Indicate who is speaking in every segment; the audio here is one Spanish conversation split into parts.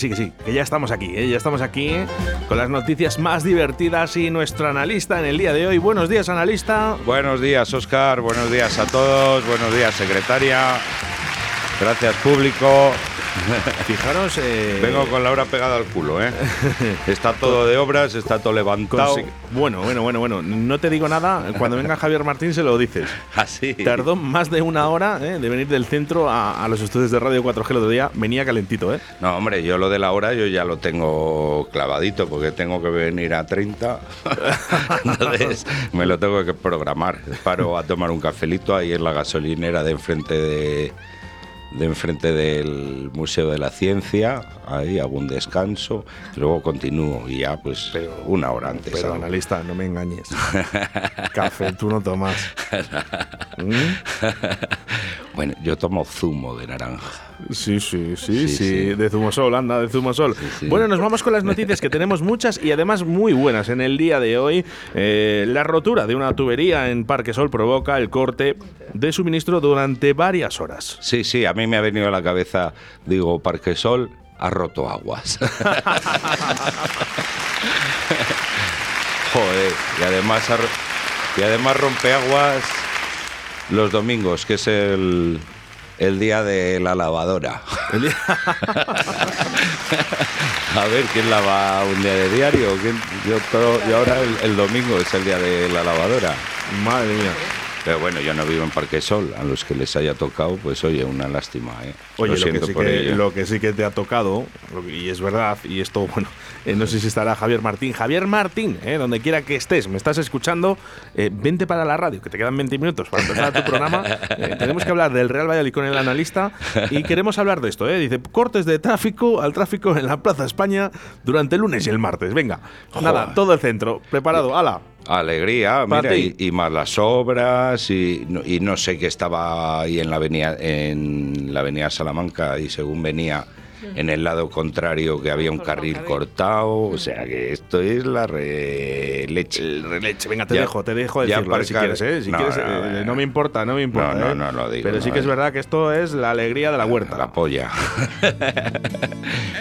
Speaker 1: Sí, que sí, que ya estamos aquí, ¿eh? ya estamos aquí con las noticias más divertidas y nuestro analista en el día de hoy. Buenos días, analista.
Speaker 2: Buenos días, Oscar. Buenos días a todos. Buenos días, secretaria. Gracias, público.
Speaker 1: Fijaros. Eh...
Speaker 2: Vengo con la hora pegada al culo, ¿eh? Está todo de obras, está todo levantado.
Speaker 1: Bueno, bueno, bueno, bueno. No te digo nada. Cuando venga Javier Martín se lo dices.
Speaker 2: Así.
Speaker 1: Tardó más de una hora ¿eh? de venir del centro a, a, los estudios de Radio 4G el otro día. Venía calentito, ¿eh?
Speaker 2: No, hombre, yo lo de la hora yo ya lo tengo clavadito porque tengo que venir a 30. Entonces me lo tengo que programar. Paro a tomar un cafelito ahí en la gasolinera de enfrente de de enfrente del Museo de la Ciencia, ahí hago un descanso, luego continúo y ya pues
Speaker 1: pero,
Speaker 2: una hora antes.
Speaker 1: Pero
Speaker 2: ¿sabes?
Speaker 1: analista, no me engañes. Café, tú no tomas.
Speaker 2: ¿Mm? Bueno, yo tomo zumo de naranja.
Speaker 1: Sí, sí, sí, sí, sí. de zumosol, anda, de zumosol. Sí, sí. Bueno, nos vamos con las noticias que tenemos muchas y además muy buenas en el día de hoy. Eh, la rotura de una tubería en Parque Sol provoca el corte de suministro durante varias horas.
Speaker 2: Sí, sí, a mí me ha venido a la cabeza, digo, Parque Sol ha roto aguas. Joder, y además, y además rompe aguas los domingos, que es el, el día de la lavadora. A ver, ¿quién lava un día de diario? Yo, todo, y ahora el, el, domingo es el día de la lavadora.
Speaker 1: Madre mía.
Speaker 2: Pero bueno, yo no vivo en Parque Sol. A los que les haya tocado, pues oye, una lástima. ¿eh?
Speaker 1: Oye, lo, lo, que sí que, lo, que sí que, te ha tocado, y es verdad, y esto, bueno, eh, no sé si estará Javier Martín. Javier Martín, eh, donde quiera que estés, me estás escuchando, eh, vente para la radio, que te quedan 20 minutos para empezar tu programa. Tenemos que hablar del Real Valladolid con el analista y queremos hablar de esto. ¿eh? Dice, cortes de tráfico al tráfico en la Plaza España durante el lunes y el martes. Venga, Joder. nada, todo el centro, preparado, ala.
Speaker 2: Alegría, mira, y, y, más las obras, y, y, no sé qué estaba ahí en la avenida, en la avenida Salamanca, y según venía en el lado contrario que había un carril cortado, o sea que esto es la releche.
Speaker 1: El releche, venga, te ya, dejo, te dejo decirlo eh, si quieres, ¿eh? Si no, quieres, no, eh, no, me importa, no me importa.
Speaker 2: No,
Speaker 1: ¿eh?
Speaker 2: no, no, lo digo.
Speaker 1: Pero sí que es verdad que esto es la alegría de la huerta.
Speaker 2: La polla.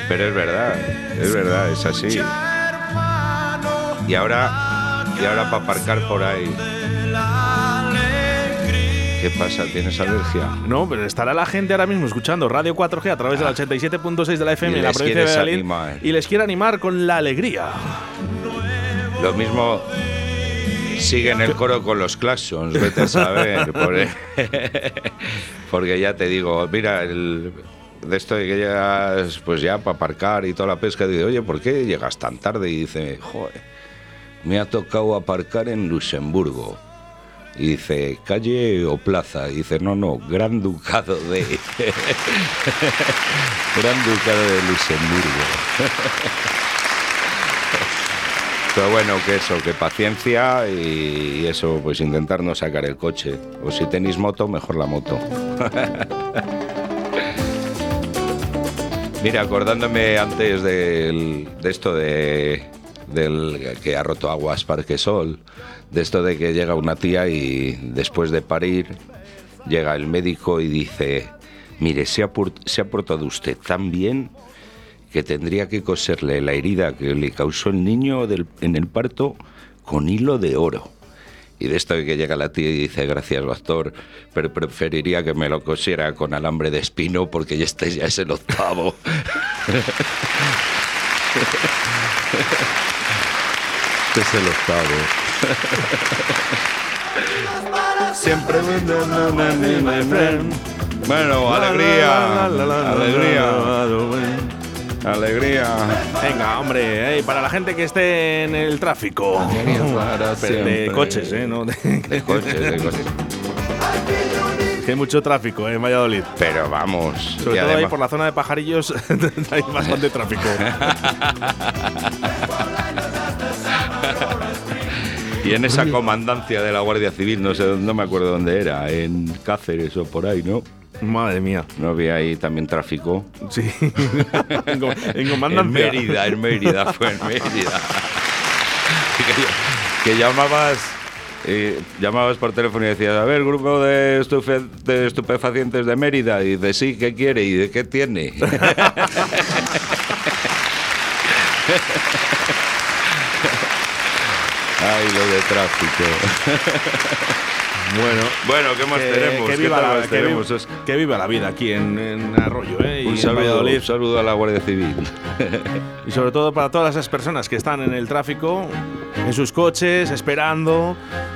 Speaker 2: Pero es verdad, es verdad, es así. Y ahora y ahora para aparcar por ahí. ¿Qué pasa? ¿Tienes alergia?
Speaker 1: No, pero estará la gente ahora mismo escuchando Radio 4G a través
Speaker 2: Ah.
Speaker 1: de la 87.6 de la FM en la provincia de
Speaker 2: animar.
Speaker 1: y les quiere animar con la alegría.
Speaker 2: Lo mismo sigue en el coro con los claxons, vete a saber. Por- porque ya te digo, mira, el, de esto de que llegas, pues ya para aparcar y toda la pesca, dice, oye, ¿por qué llegas tan tarde? Y dice, joder, me ha tocado aparcar en Luxemburgo. Dice, calle o plaza. Y dice, no, no, Gran Ducado de. Gran Ducado de Luxemburgo. Pero bueno, que eso, que paciencia y eso, pues intentar no sacar el coche. O si tenéis moto, mejor la moto. Mira, acordándome antes de esto de del que ha roto aguas Parque Sol, de esto de que llega una tía y después de parir llega el médico y dice, mire, se ha, se ha portado usted tan bien que tendría que coserle la herida que le causó el niño en el parto con hilo de oro. Y de esto de que llega la tía y dice, gracias doctor, pero preferiría que me lo cosiera con alambre de espino porque este ya es el octavo. Este es el octavo. Siempre Bueno, alegría, alegría, alegría.
Speaker 1: Venga, hombre, eh, para la gente que esté en el tráfico. De coches, ¿eh? No de-
Speaker 2: De coches, de coches.
Speaker 1: que hay mucho tráfico eh, en Valladolid.
Speaker 2: Pero vamos.
Speaker 1: Sobre todo ahí por la zona de pajarillos hay bastante tráfico.
Speaker 2: Y en esa comandancia de la Guardia Civil, no sé, no me acuerdo dónde era, en Cáceres o por ahí, ¿no?
Speaker 1: Madre mía.
Speaker 2: No había ahí también tráfico.
Speaker 1: Sí. en, com- en comandancia.
Speaker 2: Mérida, en Mérida, fue en Mérida. que, que llamabas, eh, llamabas por teléfono y decías, a ver, grupo de, estufe- de estupefacientes de Mérida. Y dices, sí, ¿qué quiere? ¿Y de qué tiene? Ay, lo de tráfico.
Speaker 1: Bueno.
Speaker 2: Bueno, ¿qué más
Speaker 1: que,
Speaker 2: tenemos?
Speaker 1: que
Speaker 2: ¿Qué
Speaker 1: viva la,
Speaker 2: más
Speaker 1: que viva-
Speaker 2: tenemos? Es-
Speaker 1: que viva la vida aquí en, en Arroyo, ¿eh? Y
Speaker 2: Un
Speaker 1: en
Speaker 2: saludo, un saludo a la Guardia Civil.
Speaker 1: Y sobre todo para todas esas personas que están en el tráfico, en sus coches, esperando.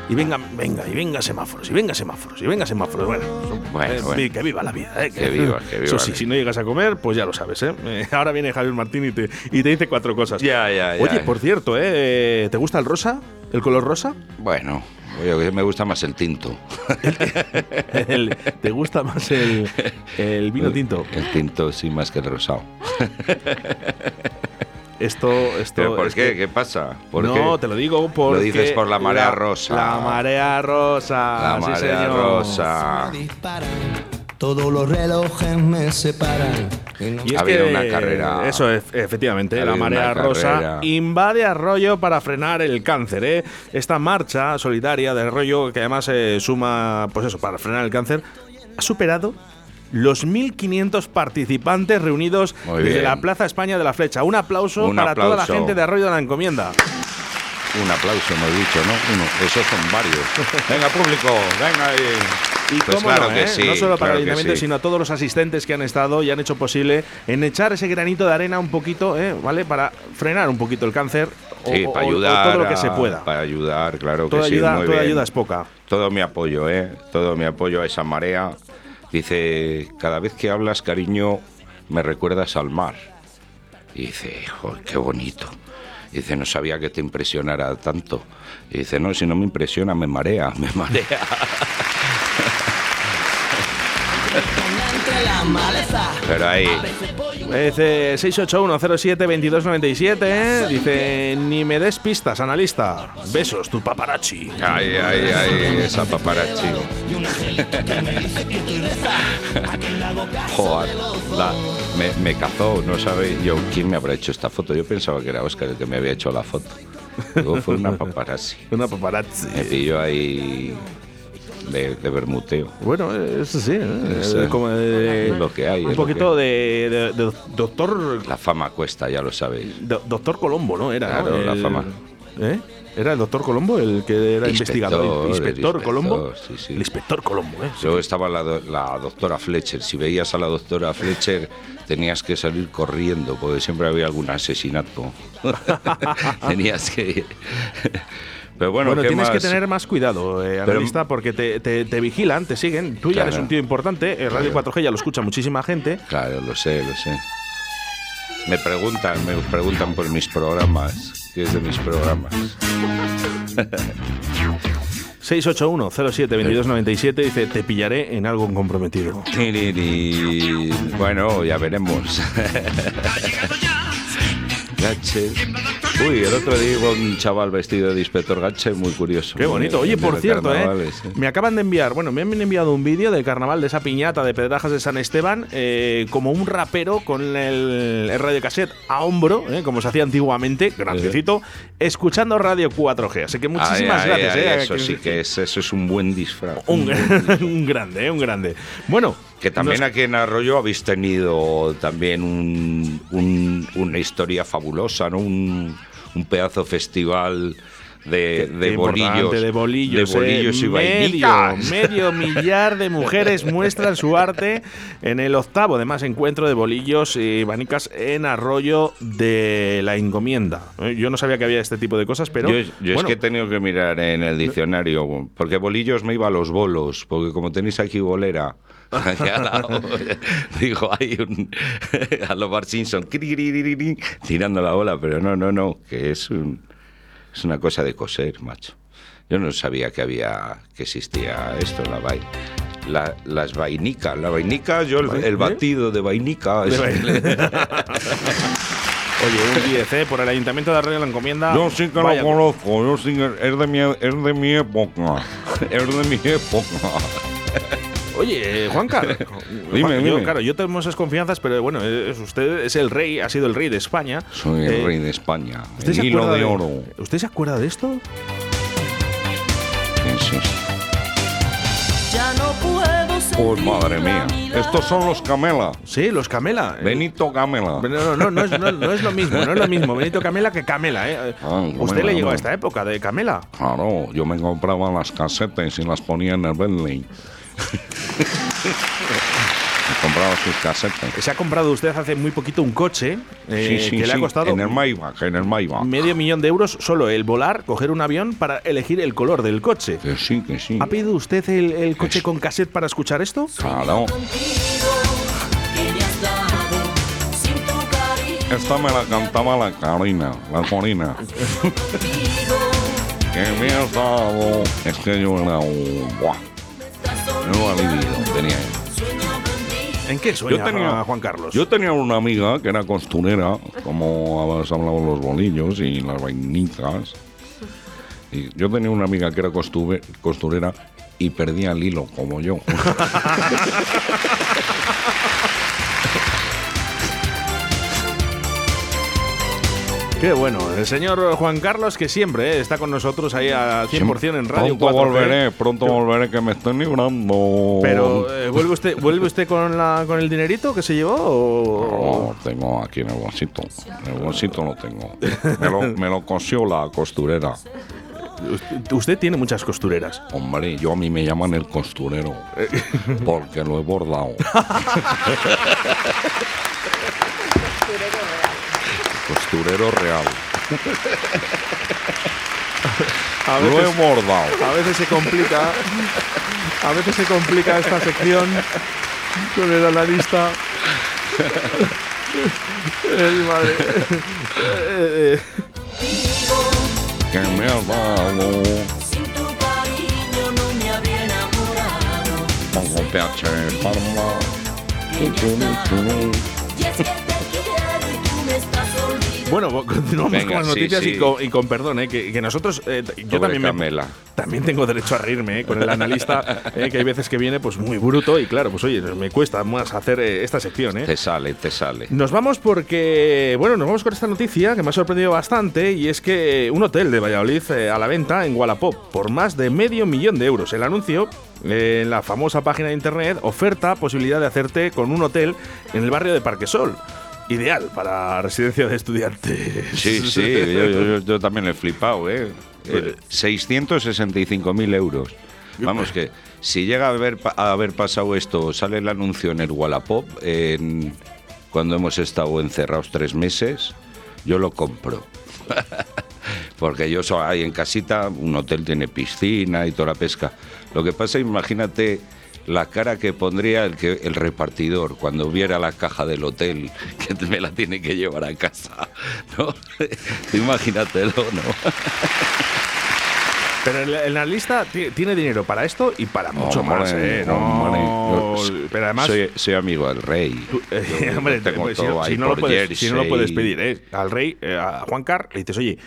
Speaker 1: Y venga, venga, y venga semáforos, y venga semáforos, y venga semáforos. Bueno,
Speaker 2: Bueno,
Speaker 1: eh,
Speaker 2: bueno.
Speaker 1: que viva la vida, ¿eh?
Speaker 2: Que viva, que viva
Speaker 1: Eso sí, si no llegas a comer, pues ya lo sabes, ¿eh? Ahora viene Javier Martín y te, y te dice cuatro cosas.
Speaker 2: Ya, ya, ya.
Speaker 1: Oye, por cierto, ¿eh? ¿Te gusta el rosa? ¿El color rosa?
Speaker 2: Bueno, oye, me gusta más el tinto.
Speaker 1: El- ¿Te gusta más el, el vino tinto?
Speaker 2: El tinto sí más que el rosado.
Speaker 1: Esto, esto.
Speaker 2: ¿Pero por
Speaker 1: es
Speaker 2: qué?
Speaker 1: que-
Speaker 2: ¿Qué pasa? ¿Por
Speaker 1: no,
Speaker 2: qué?
Speaker 1: te lo digo porque...
Speaker 2: dices por la marea rosa.
Speaker 1: La marea rosa.
Speaker 2: La
Speaker 1: sí,
Speaker 2: marea
Speaker 1: señor.
Speaker 2: rosa.
Speaker 3: todos los relojes me separan. y
Speaker 1: es
Speaker 2: Ha habido
Speaker 1: que,
Speaker 2: una carrera.
Speaker 1: Eso, es, efectivamente,
Speaker 2: Ha
Speaker 1: la marea rosa
Speaker 2: carrera.
Speaker 1: invade Arroyo para frenar el cáncer. ¿eh? Esta marcha solidaria de Arroyo, que además se suma, pues eso, para frenar el cáncer, ha superado los 1.500 participantes reunidos desde la Plaza España de la Flecha. Un aplauso
Speaker 2: Un
Speaker 1: para toda la gente de Arroyo de la Encomienda.
Speaker 2: Un aplauso, hemos dicho, ¿no? Uno. Esos son varios. Venga, público, venga ahí.
Speaker 1: Y
Speaker 2: Pues
Speaker 1: cómo
Speaker 2: claro
Speaker 1: no,
Speaker 2: que
Speaker 1: ¿eh?
Speaker 2: sí,
Speaker 1: no solo para
Speaker 2: claro
Speaker 1: el ayuntamiento,
Speaker 2: sí.
Speaker 1: sino a todos los asistentes que han estado y han hecho posible en echar ese granito de arena un poquito, ¿eh? ¿vale? Para frenar un poquito el cáncer o,
Speaker 2: Sí,
Speaker 1: o-
Speaker 2: para
Speaker 1: o
Speaker 2: ayudar.
Speaker 1: todo lo que se pueda.
Speaker 2: Para ayudar, claro
Speaker 1: Toda,
Speaker 2: que sí. muy
Speaker 1: toda
Speaker 2: bien.
Speaker 1: ayuda es poca.
Speaker 2: Todo mi apoyo, ¿eh? Todo mi apoyo a esa marea. Dice, cada vez que hablas, cariño, me recuerdas al mar. Y dice, "Joder, qué bonito. Y dice, no sabía que te impresionara tanto. Y dice, no, si no me impresiona, me marea, me marea. Pero ahí,
Speaker 1: Dice 681072297, ¿eh? Dice, ni me des pistas, analista. Besos, tu paparazzi.
Speaker 2: ay, ay, ay, esa paparazzi. Joder, la- me, me cazó, no sabe yo quién me habrá hecho esta foto. Yo pensaba que era Oscar el que me había hecho la foto. Luego fue una paparazzi.
Speaker 1: Una paparazzi.
Speaker 2: Me pilló ahí de, de bermuteo.
Speaker 1: Bueno, eso sí, ¿eh?
Speaker 2: Eso
Speaker 1: Es como de-
Speaker 2: es lo que hay,
Speaker 1: Un poquito de, de- de doctor
Speaker 2: La fama cuesta, ya lo sabéis.
Speaker 1: Do- Doctor Colombo, ¿no? Era
Speaker 2: Claro,
Speaker 1: ¿no?
Speaker 2: la fama.
Speaker 1: ¿Eh? ¿Era el doctor Colombo el que era
Speaker 2: Inspector,
Speaker 1: investigador?
Speaker 2: el
Speaker 1: Inspector
Speaker 2: inspector,
Speaker 1: Colombo.
Speaker 2: sí, sí.
Speaker 1: El inspector Colombo, ¿eh?
Speaker 2: Luego estaba la, do- la doctora Fletcher. Si veías a la doctora Fletcher, tenías que salir corriendo, porque siempre había algún asesinato. tenías que. Pero bueno,
Speaker 1: Bueno,
Speaker 2: ¿qué
Speaker 1: tienes que tener más cuidado, eh,
Speaker 2: Pero-
Speaker 1: analista, porque te, te- te vigilan, te siguen. Tú ya
Speaker 2: Claro.
Speaker 1: eres un tío importante. eh, Radio 4G ya lo escucha muchísima gente.
Speaker 2: Claro, lo sé, lo sé. Me preguntan, me preguntan por mis programas. ¿Qué es de mis programas?
Speaker 1: 681-07-2297 dice: Te pillaré en algo comprometido.
Speaker 2: Bueno, ya veremos. Uy, el otro día iba un chaval vestido de inspector Gache, muy curioso.
Speaker 1: Qué bonito. Oye, por cierto, ¿eh?
Speaker 2: ¿eh?
Speaker 1: me acaban de enviar, bueno, me han enviado un vídeo del carnaval de esa piñata de Pedrajas de San Esteban, eh, como un rapero con el, el radio cassette a hombro, eh, como se hacía antiguamente, grandecito, escuchando Radio 4G. Así que muchísimas
Speaker 2: Ay,
Speaker 1: gracias.
Speaker 2: ay,
Speaker 1: eh,
Speaker 2: eso sí que es, eso es un buen disfraz.
Speaker 1: Un,
Speaker 2: Un buen disfraz.
Speaker 1: un grande, eh, un grande. Bueno,
Speaker 2: Que también
Speaker 1: nos-
Speaker 2: aquí en Arroyo habéis tenido también un- un- una historia fabulosa, ¿no? Un, un pedazo festival de, bolillos.
Speaker 1: de bolillos,
Speaker 2: de bolillos
Speaker 1: eh.
Speaker 2: y
Speaker 1: medio,
Speaker 2: vainicas.
Speaker 1: medio millar de mujeres muestran su arte en el octavo, además, encuentro de bolillos y vanicas en Arroyo de la Encomienda. Eh, Yo no sabía que había este tipo de cosas, pero
Speaker 2: yo yo
Speaker 1: bueno,
Speaker 2: es que he tenido que mirar en el diccionario, porque bolillos me iba a los bolos, porque como tenéis aquí bolera, digo, hay un. a lo Bart Simpson, tirando la bola, pero no, no, no, que es, un, es una cosa de coser, macho. Yo no sabía que había, que existía esto, la vaina. La- las vainicas. La vainica, yo el,
Speaker 1: ¿Vai-
Speaker 2: el batido de vainica. es-
Speaker 1: Oye, un 10, ¿eh? Por el Ayuntamiento de Arroyo la encomienda.
Speaker 4: Yo sí que
Speaker 1: Vaya-
Speaker 4: lo conozco, yo sí que es de mi, es de mi época. Es de mi época.
Speaker 1: Oye, eh, Juan Carlos.
Speaker 4: Dime,
Speaker 1: yo,
Speaker 4: dime.
Speaker 1: Claro, yo tengo esas confianzas, pero bueno, es, usted es el rey, ha sido el rey de España.
Speaker 4: Soy el
Speaker 1: Eh,
Speaker 4: rey de España.
Speaker 1: ¿usted
Speaker 4: El
Speaker 1: se
Speaker 4: hilo de oro.
Speaker 1: ¿Usted se acuerda de esto?
Speaker 4: ¿Qué es esto?
Speaker 5: Ya no puedo
Speaker 4: Pues madre mía. Estos son los Camela.
Speaker 1: Sí, los Camela. Eh,
Speaker 4: Benito Camela.
Speaker 1: No, no, no, no es, no- no es lo mismo, no es lo mismo Benito Camela que Camela, ¿eh?
Speaker 4: Ah,
Speaker 1: Usted
Speaker 4: Camela,
Speaker 1: le llegó a
Speaker 4: no.
Speaker 1: esta época de Camela.
Speaker 4: Claro, yo me compraba las casetas y las ponía en el Bentley. Me compraba sus casetas.
Speaker 1: Se ha comprado usted hace muy poquito un coche eh,
Speaker 4: sí, sí,
Speaker 1: que le ha costado
Speaker 4: En el Maybach, en el Maybach.
Speaker 1: medio millón de euros solo el volar, coger un avión para elegir el color del coche.
Speaker 4: Que sí, que sí.
Speaker 1: ¿Ha pedido usted el, el coche con cassette para escuchar esto?
Speaker 4: Claro. Esta me la cantaba la Karina, la Corina. que me has dado. Es que yo era un. Buah. Menudo alivio tenía.
Speaker 1: ¿En qué sueña
Speaker 4: Yo tenía,
Speaker 1: Juan Carlos?
Speaker 4: Yo tenía una amiga que era costurera, como habéis hablado los bolillos y las vainitas. Y yo tenía una amiga que era costurera y perdía el hilo, como yo.
Speaker 1: Qué bueno, el señor Juan Carlos que siempre eh, está con nosotros ahí al 100% en Radio
Speaker 4: Pronto
Speaker 1: 4G.
Speaker 4: volveré, pronto volveré, que me estoy librando.
Speaker 1: Pero eh, ¿vuelve usted vuelve usted con la con el dinerito que se llevó o
Speaker 4: No, tengo aquí en el bolsito. En el bolsito lo tengo. Me lo, me lo cosió la costurera.
Speaker 1: usted, usted tiene muchas costureras?
Speaker 4: Hombre, yo a mí me llaman el costurero. Porque lo he bordado. Costurero real.
Speaker 1: A
Speaker 4: Lo he
Speaker 1: veces,
Speaker 4: bordado.
Speaker 1: a veces se complica a veces se complica esta sección con el analista. Ay, madre. Eh, eh,
Speaker 4: Que me has dado.
Speaker 5: Sin tu cariño no me había enamorado.
Speaker 4: Pongo PH Parma.
Speaker 1: Bueno, continuamos
Speaker 2: Venga,
Speaker 1: con las noticias
Speaker 2: sí.
Speaker 1: Y, con, y con perdón, eh, que, que nosotros, eh, yo también, me- también tengo derecho a reírme eh, con el analista, que hay veces que viene pues muy bruto y claro, pues oye, me cuesta más hacer esta sección. Eh.
Speaker 2: Te sale, te sale.
Speaker 1: Nos vamos porque, bueno, nos vamos con esta noticia que me ha sorprendido bastante y es que un hotel de Valladolid a la venta en Wallapop por más de medio millón de euros. El anuncio en la famosa página de internet oferta posibilidad de hacerte con un hotel en el barrio de Parquesol. Ideal para residencia de estudiantes.
Speaker 2: Sí, sí, yo, yo- yo- yo también he flipado, ¿eh? Eh, 665.000 euros. Vamos, que si llega a haber, a haber pasado esto, sale el anuncio en el Wallapop, en- cuando hemos estado encerrados tres meses, yo lo compro. Porque yo soy ahí en casita, un hotel tiene piscina y toda la pesca. Lo que pasa, imagínate la cara que pondría el, que, el repartidor cuando viera la caja del hotel que me la tiene que llevar a casa. ¿no? Imagínatelo, ¿no?
Speaker 1: Pero el, el analista ti- tiene dinero para esto y para mucho más, ¿eh? No.
Speaker 4: Yo-
Speaker 1: pero además,
Speaker 2: soy, soy amigo del rey.
Speaker 1: tú- eh, hombre, si, no- si no lo puedes, si no lo
Speaker 2: jersey.
Speaker 1: puedes pedir ¿eh? al rey, eh, a Juan Car, le dices, oye,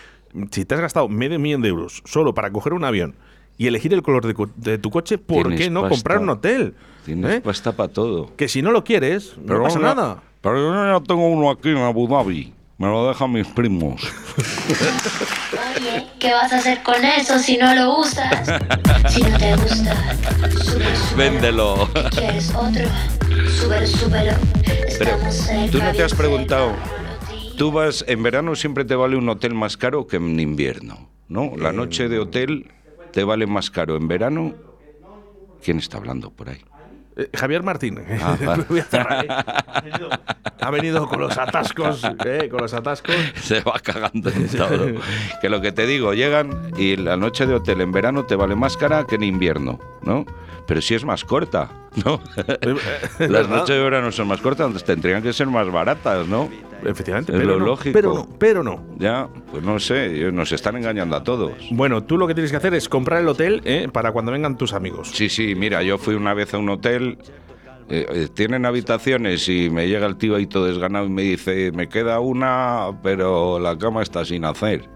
Speaker 1: si te has gastado medio millón de euros solo para coger un avión y elegir el color de, de tu coche, ¿por
Speaker 2: Tienes
Speaker 1: qué no
Speaker 2: pasta.
Speaker 1: comprar un hotel?
Speaker 2: Tienes
Speaker 1: ¿Eh?
Speaker 2: pasta para todo.
Speaker 1: Que si no lo quieres, no pasa nada.
Speaker 4: Pero yo ya tengo uno aquí en Abu Dhabi. Me lo dejan mis primos.
Speaker 6: Oye, ¿qué vas a hacer con eso si no lo usas? Si no te gusta, súper, súper.
Speaker 2: Véndelo.
Speaker 6: ¿Quieres otro? Súper, súper.
Speaker 2: Pero, ¿tú no te has preguntado? Tú vas, en verano siempre te vale un hotel más caro que en invierno, ¿no? La noche de hotel te vale más caro en verano. ¿Quién está hablando por ahí?
Speaker 1: Eh, Javier Martín.
Speaker 2: Ah, vale.
Speaker 1: Voy a cerrar. Ha venido- Ha venido con los atascos, ¿eh? con los atascos.
Speaker 2: Se va cagando en todo. Que lo que te digo, llegan y la noche de hotel en verano te vale más cara que en invierno, ¿no? Pero si es más corta, ¿no? Las noches de verano son más cortas, tendrían que ser más baratas, ¿no?
Speaker 1: Efectivamente,
Speaker 2: Es
Speaker 1: pero
Speaker 2: lo
Speaker 1: no,
Speaker 2: lógico.
Speaker 1: Pero no, pero no.
Speaker 2: Ya, pues no sé, nos están engañando a todos.
Speaker 1: Bueno, tú lo que tienes que hacer es comprar el hotel ¿eh? para cuando vengan tus amigos.
Speaker 2: Sí, sí, mira, yo fui una vez a un hotel, eh, eh, tienen habitaciones y me llega el tío ahí todo desganado y me dice, me queda una, pero la cama está sin hacer.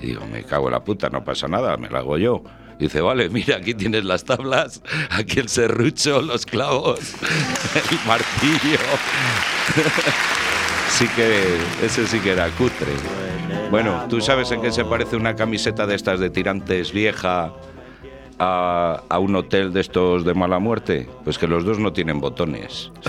Speaker 2: Y digo, me cago en la puta, no pasa nada, me la hago yo. Dice, vale, mira, aquí tienes las tablas, aquí el serrucho, los clavos, el martillo. sí que, ese sí que era cutre. Bueno, ¿tú sabes en qué se parece una camiseta de estas de tirantes vieja a, a un hotel de estos de mala muerte? Pues que los dos no tienen botones.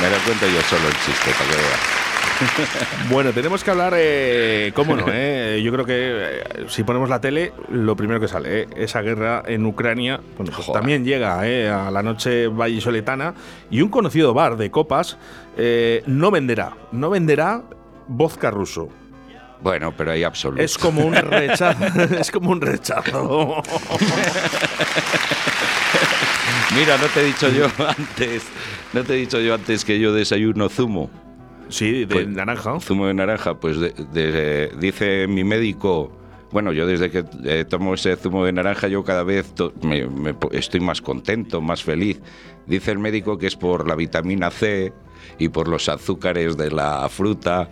Speaker 2: Me lo cuento yo solo el chiste, para que veas.
Speaker 1: Bueno, tenemos que hablar, eh, cómo no, eh? yo creo que eh, si ponemos la tele, lo primero que sale, eh, esa guerra en Ucrania, bueno, pues también llega eh, a la noche vallisoletana y un conocido bar de copas eh, no venderá, no venderá vodka ruso.
Speaker 2: Bueno, pero hay absoluto.
Speaker 1: Es como un rechazo, es como un rechazo.
Speaker 2: Mira, no te he dicho yo antes, no te he dicho yo antes que yo desayuno zumo.
Speaker 1: Sí, de
Speaker 2: Pues-
Speaker 1: naranja.
Speaker 2: Zumo de naranja, pues de- de- dice mi médico. Bueno, yo desde que eh, tomo ese zumo de naranja, yo cada vez me- me estoy más contento, más feliz. Dice el médico que es por la vitamina C y por los azúcares de la fruta,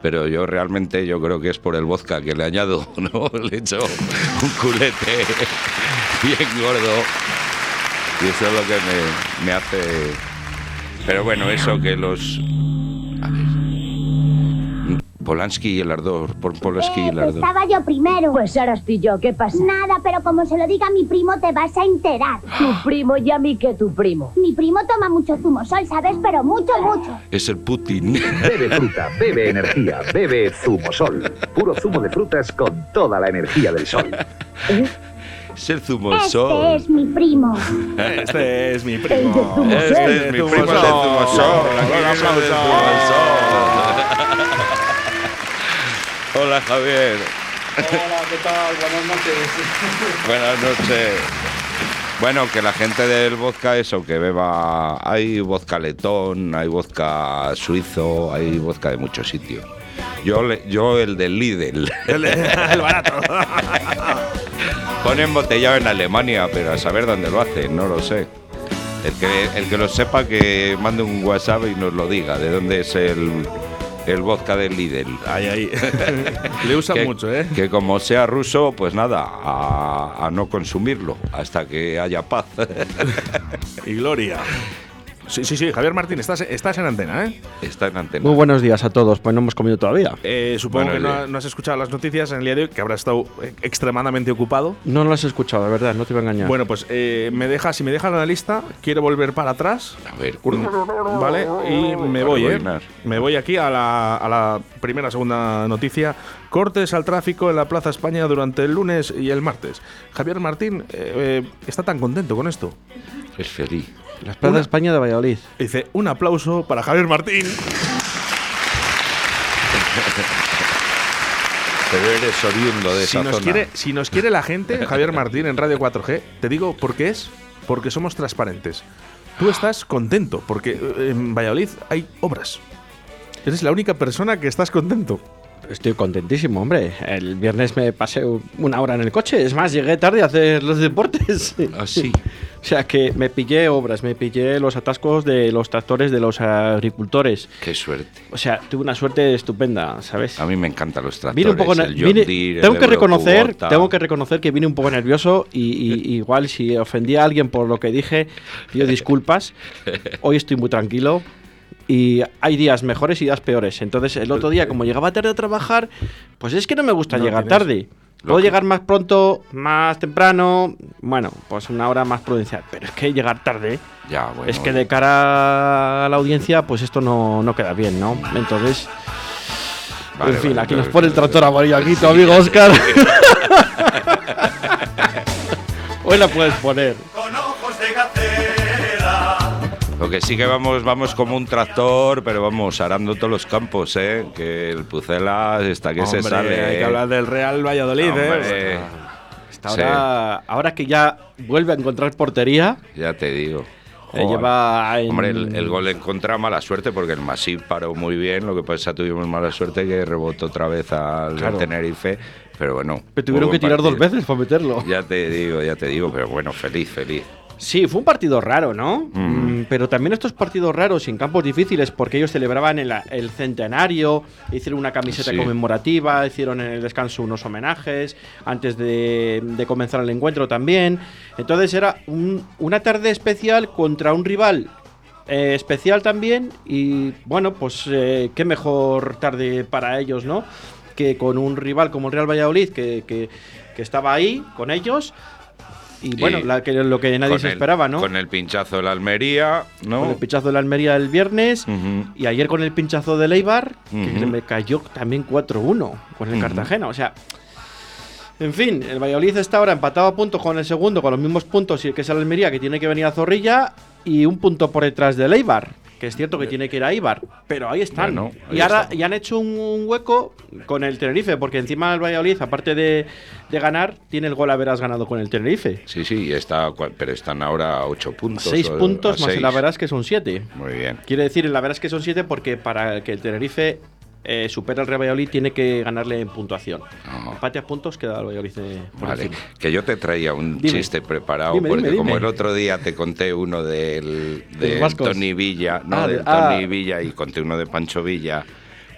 Speaker 2: pero yo realmente yo creo que es por el vodka que le añado, ¿no? Le echo un culete bien gordo y eso es lo que me, me hace... Pero bueno, eso que los... Polanski y el ardor, por Polanski y el
Speaker 7: Eh,
Speaker 2: ardor.
Speaker 7: estaba yo primero.
Speaker 8: Pues ahora estoy yo, ¿qué pasa?
Speaker 7: Nada, pero como se lo diga a mi primo te vas a enterar.
Speaker 8: Tu primo y a mí que tu primo.
Speaker 7: Mi primo toma mucho zumo sol, ¿sabes? Pero mucho, mucho.
Speaker 2: Es el Putin.
Speaker 9: Bebe fruta, bebe energía, bebe zumo sol. Puro zumo de frutas con toda la energía del sol.
Speaker 2: es el zumo
Speaker 7: Este
Speaker 2: sol.
Speaker 7: es mi primo.
Speaker 1: Este es mi primo.
Speaker 8: Zumo
Speaker 2: Este es mi primo de zumo sol. Aquí
Speaker 1: Un
Speaker 2: viene el
Speaker 1: aplauso.
Speaker 2: zumo sol. Hola Javier.
Speaker 10: Hola, ¿qué tal? Buenas noches.
Speaker 2: Buenas noches. Bueno, que la gente del vodka, eso, que beba. Hay vodka letón, hay vodka suizo, hay vodka de muchos sitios. Yo, le- yo el del Lidl.
Speaker 1: El, el barato.
Speaker 2: Ponen embotellado en Alemania, pero a saber dónde lo hacen, no lo sé. El que, el que lo sepa que mande un WhatsApp y nos lo diga, de dónde es el, el vodka del Lidl.
Speaker 1: Ahí, ahí. Le usan
Speaker 2: que,
Speaker 1: mucho, ¿eh?
Speaker 2: Que como sea ruso, pues nada, a, a no consumirlo hasta que haya paz.
Speaker 1: Y Gloria. Sí, sí, sí, Javier Martín, estás, estás en antena, ¿eh?
Speaker 2: Está en antena.
Speaker 11: Muy buenos días a todos, pues no hemos comido todavía.
Speaker 1: Eh, supongo
Speaker 2: Buenos
Speaker 1: que no,
Speaker 2: días.
Speaker 1: no has escuchado las noticias en el día de hoy, que habrá estado eh, extremadamente ocupado.
Speaker 11: No las he escuchado, de verdad, no te iba a engañar.
Speaker 1: Bueno, pues eh, me deja, si me deja la lista, quiero volver para atrás,
Speaker 2: A ver,
Speaker 1: ¿vale? Y me voy, ¿eh? Me voy aquí a la, a la primera, segunda noticia. Cortes al tráfico en la Plaza España durante el lunes y el martes. Javier Martín eh, eh, está tan contento con esto.
Speaker 2: es feliz.
Speaker 11: Las Plazas de España de Valladolid.
Speaker 1: Dice, un aplauso para Javier Martín.
Speaker 2: Pero eres oriundo de
Speaker 1: Si
Speaker 2: esa
Speaker 1: nos,
Speaker 2: zona.
Speaker 1: quiere, si nos quiere la gente, Javier Martín en Radio 4G, te digo por qué es, porque somos transparentes. Tú estás contento, porque eh, en Valladolid hay obras. Eres la única persona que estás contento.
Speaker 11: Estoy contentísimo, hombre. El viernes me pasé una hora en el coche. Es más, llegué tarde a hacer los deportes.
Speaker 2: Ah, sí.
Speaker 11: O sea que me pillé obras, me pillé los atascos de los tractores de los agricultores.
Speaker 2: Qué suerte.
Speaker 11: O sea, tuve una suerte estupenda, ¿sabes?
Speaker 2: A mí me encantan los tractores.
Speaker 11: Vine un poco
Speaker 2: el
Speaker 11: vine-
Speaker 2: Deere,
Speaker 11: tengo
Speaker 2: el
Speaker 11: que reconocer,
Speaker 2: Kubota.
Speaker 11: tengo que reconocer que vine un poco nervioso y, y- igual si ofendí a alguien por lo que dije, pido disculpas. Hoy estoy muy tranquilo y hay días mejores y días peores. Entonces, el otro día como llegaba tarde a trabajar, pues es que no me gusta
Speaker 1: No
Speaker 11: llegar
Speaker 1: tienes-
Speaker 11: tarde. Puedo
Speaker 2: que-
Speaker 11: llegar más pronto, más temprano, bueno, pues una hora más prudencial, pero es que llegar tarde
Speaker 2: Ya, bueno.
Speaker 11: es que de cara a la audiencia, pues esto no, no queda bien, ¿no? Entonces,
Speaker 2: Vale,
Speaker 11: en fin,
Speaker 2: vale,
Speaker 11: aquí
Speaker 2: vale,
Speaker 11: nos pone el tractor amarillo aquí, tu amigo Oscar. Hoy la puedes poner.
Speaker 2: Lo que sí que vamos, vamos como un tractor, pero vamos arando todos los campos, ¿eh? Que el Pucela está que se sale.
Speaker 1: Hay que
Speaker 2: ¿eh?
Speaker 1: hablar del Real Valladolid,
Speaker 2: Hombre,
Speaker 1: ¿eh?
Speaker 11: Hasta ahora, ahora que ya vuelve a encontrar portería,
Speaker 2: Ya te digo.
Speaker 11: eh, lleva en-
Speaker 2: Hombre, el, el gol en contra, mala suerte, porque el Masip paró muy bien. Lo que pasa, tuvimos mala suerte que rebotó otra vez al
Speaker 11: Claro.
Speaker 2: Tenerife. Pero bueno.
Speaker 11: Pero tuvieron que tirar dos veces para meterlo.
Speaker 2: Ya te digo, ya te digo, pero bueno, feliz, feliz.
Speaker 11: Sí, fue un partido raro, ¿no?
Speaker 2: Mm.
Speaker 11: Pero también estos partidos raros y en campos difíciles, porque ellos celebraban el, el centenario, hicieron una camiseta
Speaker 2: Sí.
Speaker 11: conmemorativa, hicieron en el descanso unos homenajes, antes de, de comenzar el encuentro también. Entonces era un- una tarde especial contra un rival eh, especial también y bueno, pues eh, qué mejor tarde para ellos, ¿no? Que con un rival como el Real Valladolid, que, que- que estaba ahí con ellos. Y bueno,
Speaker 2: Y
Speaker 11: la que, lo que nadie se
Speaker 2: el-
Speaker 11: esperaba, ¿no?
Speaker 2: Con el pinchazo de la Almería, ¿no?
Speaker 11: Con el pinchazo de la Almería el viernes y ayer con el pinchazo del Eibar, que
Speaker 2: Ujú.
Speaker 11: se me cayó también 4-1 con el. Cartagena. O sea, en fin, el Valladolid está ahora empatado a puntos con el segundo, con los mismos puntos, y que es el Almería, que tiene que venir a Zorrilla, y un punto por detrás del Eibar. Que es cierto que tiene que ir a Eibar, pero ahí están.
Speaker 2: Bueno, ahí
Speaker 11: y ahora
Speaker 2: está.
Speaker 11: han hecho un, un hueco con el Tenerife, porque encima el Valladolid, aparte de, de ganar, tiene el gol haberás ganado con el Tenerife.
Speaker 2: Sí, sí, está, pero están ahora a 8 puntos.
Speaker 11: Seis
Speaker 2: o-
Speaker 11: puntos
Speaker 2: a
Speaker 11: más
Speaker 2: seis.
Speaker 11: la verdad es que son siete.
Speaker 2: Muy bien.
Speaker 11: Quiere decir, la verdad es que son siete porque para que el Tenerife eh, supere al Real Valladolid tiene que ganarle en puntuación. Empate a puntos queda el Valladolid eh, por
Speaker 2: Vale,
Speaker 11: encima.
Speaker 2: que yo te traía un
Speaker 11: Dime.
Speaker 2: chiste preparado,
Speaker 11: Dime,
Speaker 2: porque
Speaker 11: dime,
Speaker 2: como
Speaker 11: dime.
Speaker 2: el otro día te conté uno del,
Speaker 11: De los
Speaker 2: de
Speaker 11: vascos.
Speaker 2: Tony Villa, no,
Speaker 11: Ah, de-
Speaker 2: del Tony
Speaker 11: ah.
Speaker 2: Villa y conté uno de Pancho Villa,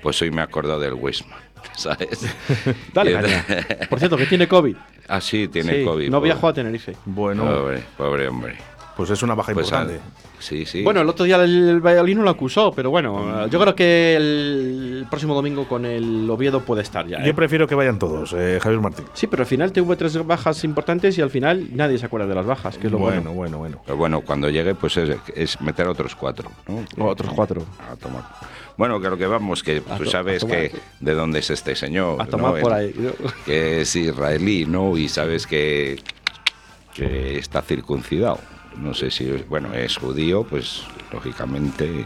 Speaker 2: pues hoy me he acordado del Wisman, ¿sabes?
Speaker 11: Dale. Por cierto, que tiene COVID.
Speaker 2: Ah, sí, tiene
Speaker 11: Sí,
Speaker 2: COVID.
Speaker 11: No
Speaker 2: pobre.
Speaker 11: viajó a Tenerife.
Speaker 1: Bueno,
Speaker 2: Pobre, pobre hombre.
Speaker 1: Pues es una baja
Speaker 2: Pues,
Speaker 1: importante.
Speaker 2: sí, sí.
Speaker 11: Bueno, el otro día el, el Valladolid no lo acusó, pero bueno, eh, yo creo que el, próximo domingo con el Oviedo puede estar ya. ¿eh?
Speaker 1: Yo prefiero que vayan todos, eh, Javier Martín.
Speaker 11: Sí, pero al final tuvo tres bajas importantes y al final nadie se acuerda de las bajas, que es lo bueno.
Speaker 1: bueno, bueno, bueno.
Speaker 2: Pero bueno, cuando llegue, pues es, es meter a otros cuatro, ¿no?
Speaker 11: O otros cuatro.
Speaker 2: A tomar. Bueno, que lo que vamos, que tú sabes que de dónde es este señor.
Speaker 11: A tomar
Speaker 2: ¿no?
Speaker 11: por ahí.
Speaker 2: Que es israelí, ¿no? Y sabes que, que está circuncidado. No sé si, es- bueno, es judío, pues lógicamente.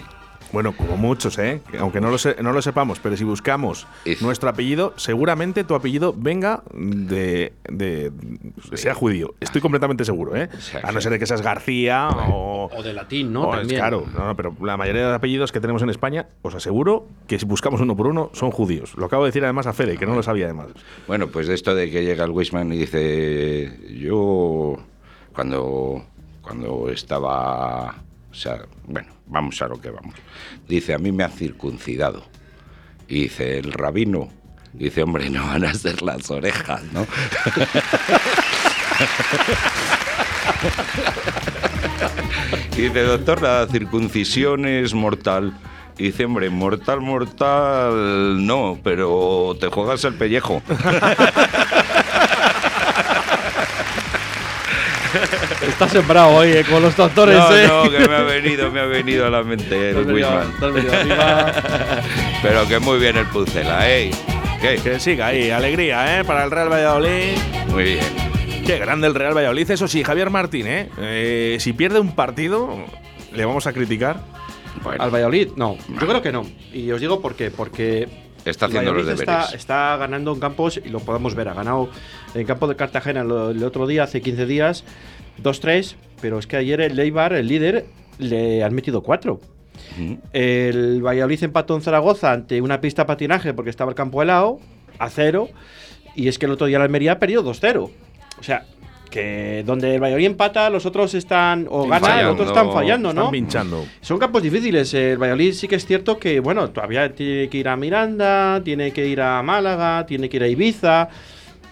Speaker 1: Bueno, como muchos, ¿eh? Que Aunque no lo, se- no lo sepamos, pero si buscamos nuestro apellido, seguramente tu apellido venga de. de sea judío. Estoy completamente seguro, ¿eh? A no ser de que seas García o.
Speaker 11: O de latín, ¿no?
Speaker 1: o es
Speaker 11: También.
Speaker 1: claro, no, no, pero la mayoría de apellidos que tenemos en España, os aseguro que si buscamos uno por uno, son judíos. Lo acabo de decir además a Fede, que no lo sabía además.
Speaker 2: Bueno, pues de esto de que llega el Wisman y dice, yo cuando, cuando estaba, o sea, bueno, vamos a lo que vamos. Dice, a mí me han circuncidado. Y dice, el rabino, dice, hombre, no van a ser las orejas, ¿no? y dice, doctor, la circuncisión es mortal. Y dice, hombre, mortal, mortal, no, pero te juegas el pellejo.
Speaker 11: Está sembrado hoy eh, con los doctores,
Speaker 2: no,
Speaker 11: ¿eh?
Speaker 2: no, que me ha venido, me ha venido a la mente el Wisman. Pero que muy bien el Pucela, ¿eh? ¿Qué?
Speaker 1: Que siga ahí, alegría, ¿eh? Para el Real Valladolid.
Speaker 2: Muy bien.
Speaker 1: Qué grande el Real Valladolid. Eso sí, Javier Martín, ¿eh? Eh, si pierde un partido, le vamos a criticar.
Speaker 2: Bueno,
Speaker 11: Al Valladolid, no. Yo creo que no. Y os digo por qué. Porque
Speaker 2: está haciendo los deberes.
Speaker 11: está, está ganando en campos y lo podemos ver. Ha ganado en campo de Cartagena el otro día, hace 15 días, 2-3. Pero es que ayer el Leibar, el líder, le han metido 4.
Speaker 2: Ujú.
Speaker 11: El Valladolid empató en Zaragoza ante una pista de patinaje porque estaba el campo helado, a cero. Y es que el otro día la Almería perdió 2-0. O sea, que donde el Valladolid empata, los otros están o ganan, los otros están
Speaker 2: fallando,
Speaker 11: fallando, ¿no?
Speaker 1: Están pinchando.
Speaker 11: Son campos difíciles. El Valladolid sí que es cierto que, bueno, todavía tiene que ir a Miranda, tiene que ir a Málaga, tiene que ir a Ibiza.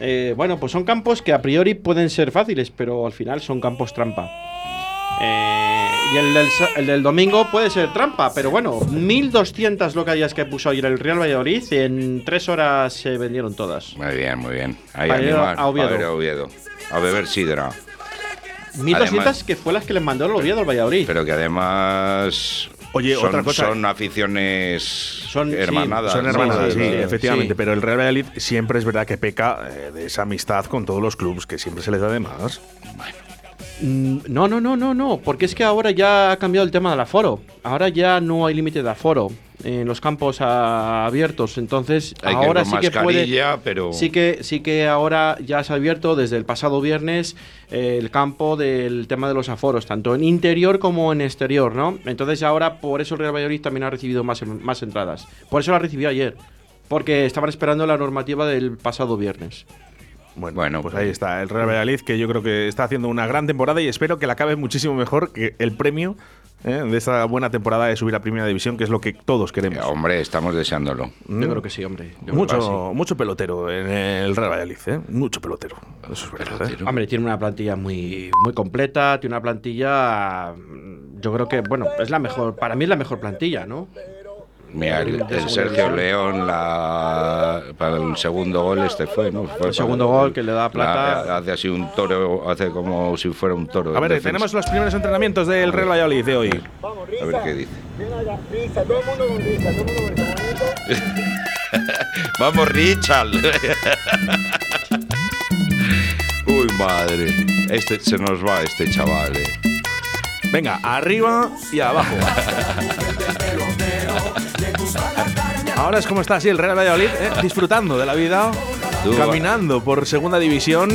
Speaker 11: Eh, bueno, pues son campos que a priori pueden ser fáciles, pero al final son campos trampa. Eh, y el del, sa- el del domingo puede ser trampa, pero bueno, 1200 localidades que puso ayer el Real Valladolid, en tres horas se vendieron todas.
Speaker 2: Muy bien, muy bien. Ahí
Speaker 11: a
Speaker 2: a Oviedo. A beber sidra.
Speaker 11: 1200
Speaker 2: Además-
Speaker 11: que fue las que les mandó el Oviedo al Valladolid.
Speaker 2: Pero que además.
Speaker 1: Oye,
Speaker 2: son,
Speaker 1: otra cosa-
Speaker 2: Son aficiones
Speaker 11: Son- sí,
Speaker 2: hermanadas.
Speaker 1: Son
Speaker 2: ¿no?
Speaker 1: hermanadas, sí,
Speaker 11: sí,
Speaker 1: efectivamente.
Speaker 11: sí.
Speaker 1: Pero el Real Valladolid siempre es verdad que peca eh, de esa amistad con todos los clubes, que siempre se les da de más.
Speaker 11: Mm, No, no, no, no, no, porque es que ahora ya ha cambiado el tema del aforo. Ahora ya no hay límite de aforo en los campos abiertos, entonces
Speaker 2: Hay
Speaker 11: ahora sí que puede
Speaker 2: pero-
Speaker 11: sí que sí que ahora ya se ha abierto desde el pasado viernes eh, el campo del tema de los aforos, tanto en interior como en exterior, ¿no? Entonces ahora por eso el Real Valladolid también ha recibido más más entradas. Por eso la recibió ayer, porque estaban esperando la normativa del pasado viernes.
Speaker 1: Bueno, pues ahí está, el Real Valladolid, que yo creo que está haciendo una gran temporada y espero que la acabe muchísimo mejor que el premio ¿eh? de esta buena temporada de subir a Primera División, que es lo que todos queremos.
Speaker 2: Hombre, estamos deseándolo.
Speaker 11: Yo creo que sí, hombre. Yo
Speaker 1: Mucho,
Speaker 11: sí.
Speaker 1: mucho pelotero en el Real Valladolid, ¿eh? Mucho pelotero. Eso es verdad. ¿eh?
Speaker 11: Hombre, tiene una plantilla muy, muy completa, tiene una plantilla, mm, yo creo que, bueno, es la mejor, para mí es la mejor plantilla, ¿no?
Speaker 2: Mira, el, el Sergio. León la, para el segundo gol este fue, ¿no? Fue
Speaker 11: El segundo gol que le da plata.
Speaker 2: la- hace así un toro, hace como si fuera un toro.
Speaker 1: A ver,
Speaker 2: defensa.
Speaker 1: tenemos los primeros entrenamientos del Real Valladolid de hoy.
Speaker 2: A ver qué dice. Vamos, Richard. Uy, madre. Este se nos va este chaval. eh.
Speaker 1: Venga, arriba y abajo. Ahora es como está así el Real Valladolid, ¿eh? disfrutando de la vida,
Speaker 2: Tú-
Speaker 1: caminando por segunda división.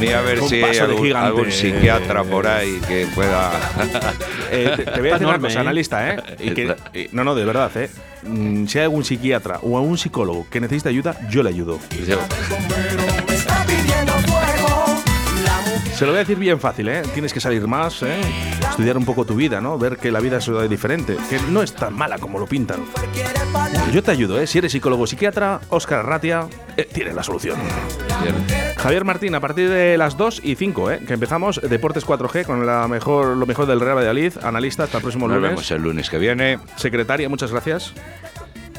Speaker 2: Mira a ver si hay
Speaker 1: paso de
Speaker 2: algún,
Speaker 1: gigante.
Speaker 2: algún psiquiatra por ahí que pueda.
Speaker 1: Eh, te, te voy a decir una cosa,
Speaker 11: ¿eh?
Speaker 1: analista, ¿eh? Y que- y- no, no, de verdad, ¿eh? Mm, Si hay algún psiquiatra o algún psicólogo que necesite ayuda, yo le ayudo.
Speaker 2: Yo-
Speaker 1: Se lo voy a decir bien fácil, ¿eh? Tienes que salir más, ¿eh? Estudiar un poco tu vida, ¿no? Ver que la vida es diferente, que no es tan mala como lo pintan. Yo te ayudo, ¿eh? Si eres psicólogo o psiquiatra, Óscar Ratia eh, tiene la solución. Javier Martín, a partir de las 2 y 5, ¿eh? Que empezamos Deportes 4G con la mejor, lo mejor del Real Valladolid. Analista, hasta el próximo
Speaker 2: Nos
Speaker 1: lunes.
Speaker 2: vemos el lunes que viene.
Speaker 1: Secretaria, muchas gracias.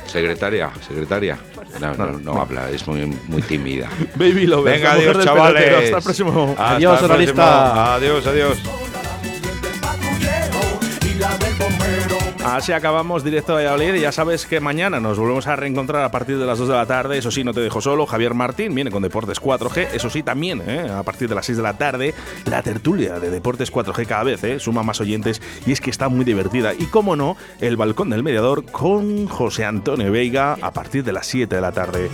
Speaker 2: Secretaria, secretaria. No, no, no habla, es muy, muy tímida.
Speaker 1: Baby Lovers,
Speaker 2: Venga,
Speaker 1: la mujer
Speaker 2: adiós, chavales.
Speaker 1: pelotero. Hasta el próximo.
Speaker 2: Hasta
Speaker 11: Adiós, analista.
Speaker 2: Adiós, adiós.
Speaker 1: Así acabamos directo a Valladolid y ya sabes que mañana nos volvemos a reencontrar a partir de las 2 de la tarde. Eso sí, no te dejo solo. Javier Martín viene con Deportes 4G. Eso sí, también ¿eh? a partir de las 6 de la tarde la tertulia de Deportes 4G cada vez ¿eh? suma más oyentes y es que está muy divertida. Y como no, el balcón del mediador con José Antonio Veiga a partir de las 7 de la tarde.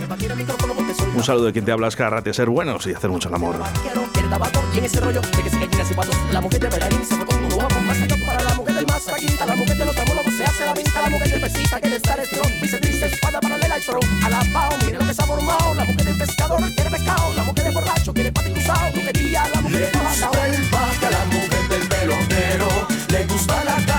Speaker 1: Un saludo de quien te habla, Oscar Rate, ser buenos y hacer mucho el amor.
Speaker 5: De. La mujer de se fue con más allá para la mujer del más la mujer de los se hace la vista, la mujer del pesita que le está electrón. Dice triste, espada paralela y tron. Alabao, mire lo que se ha formado. La mujer del pescador quiere pescado. La mujer de borracho quiere pati cruzado. Tú querías la mujer de la mujer del melonero. Le gusta la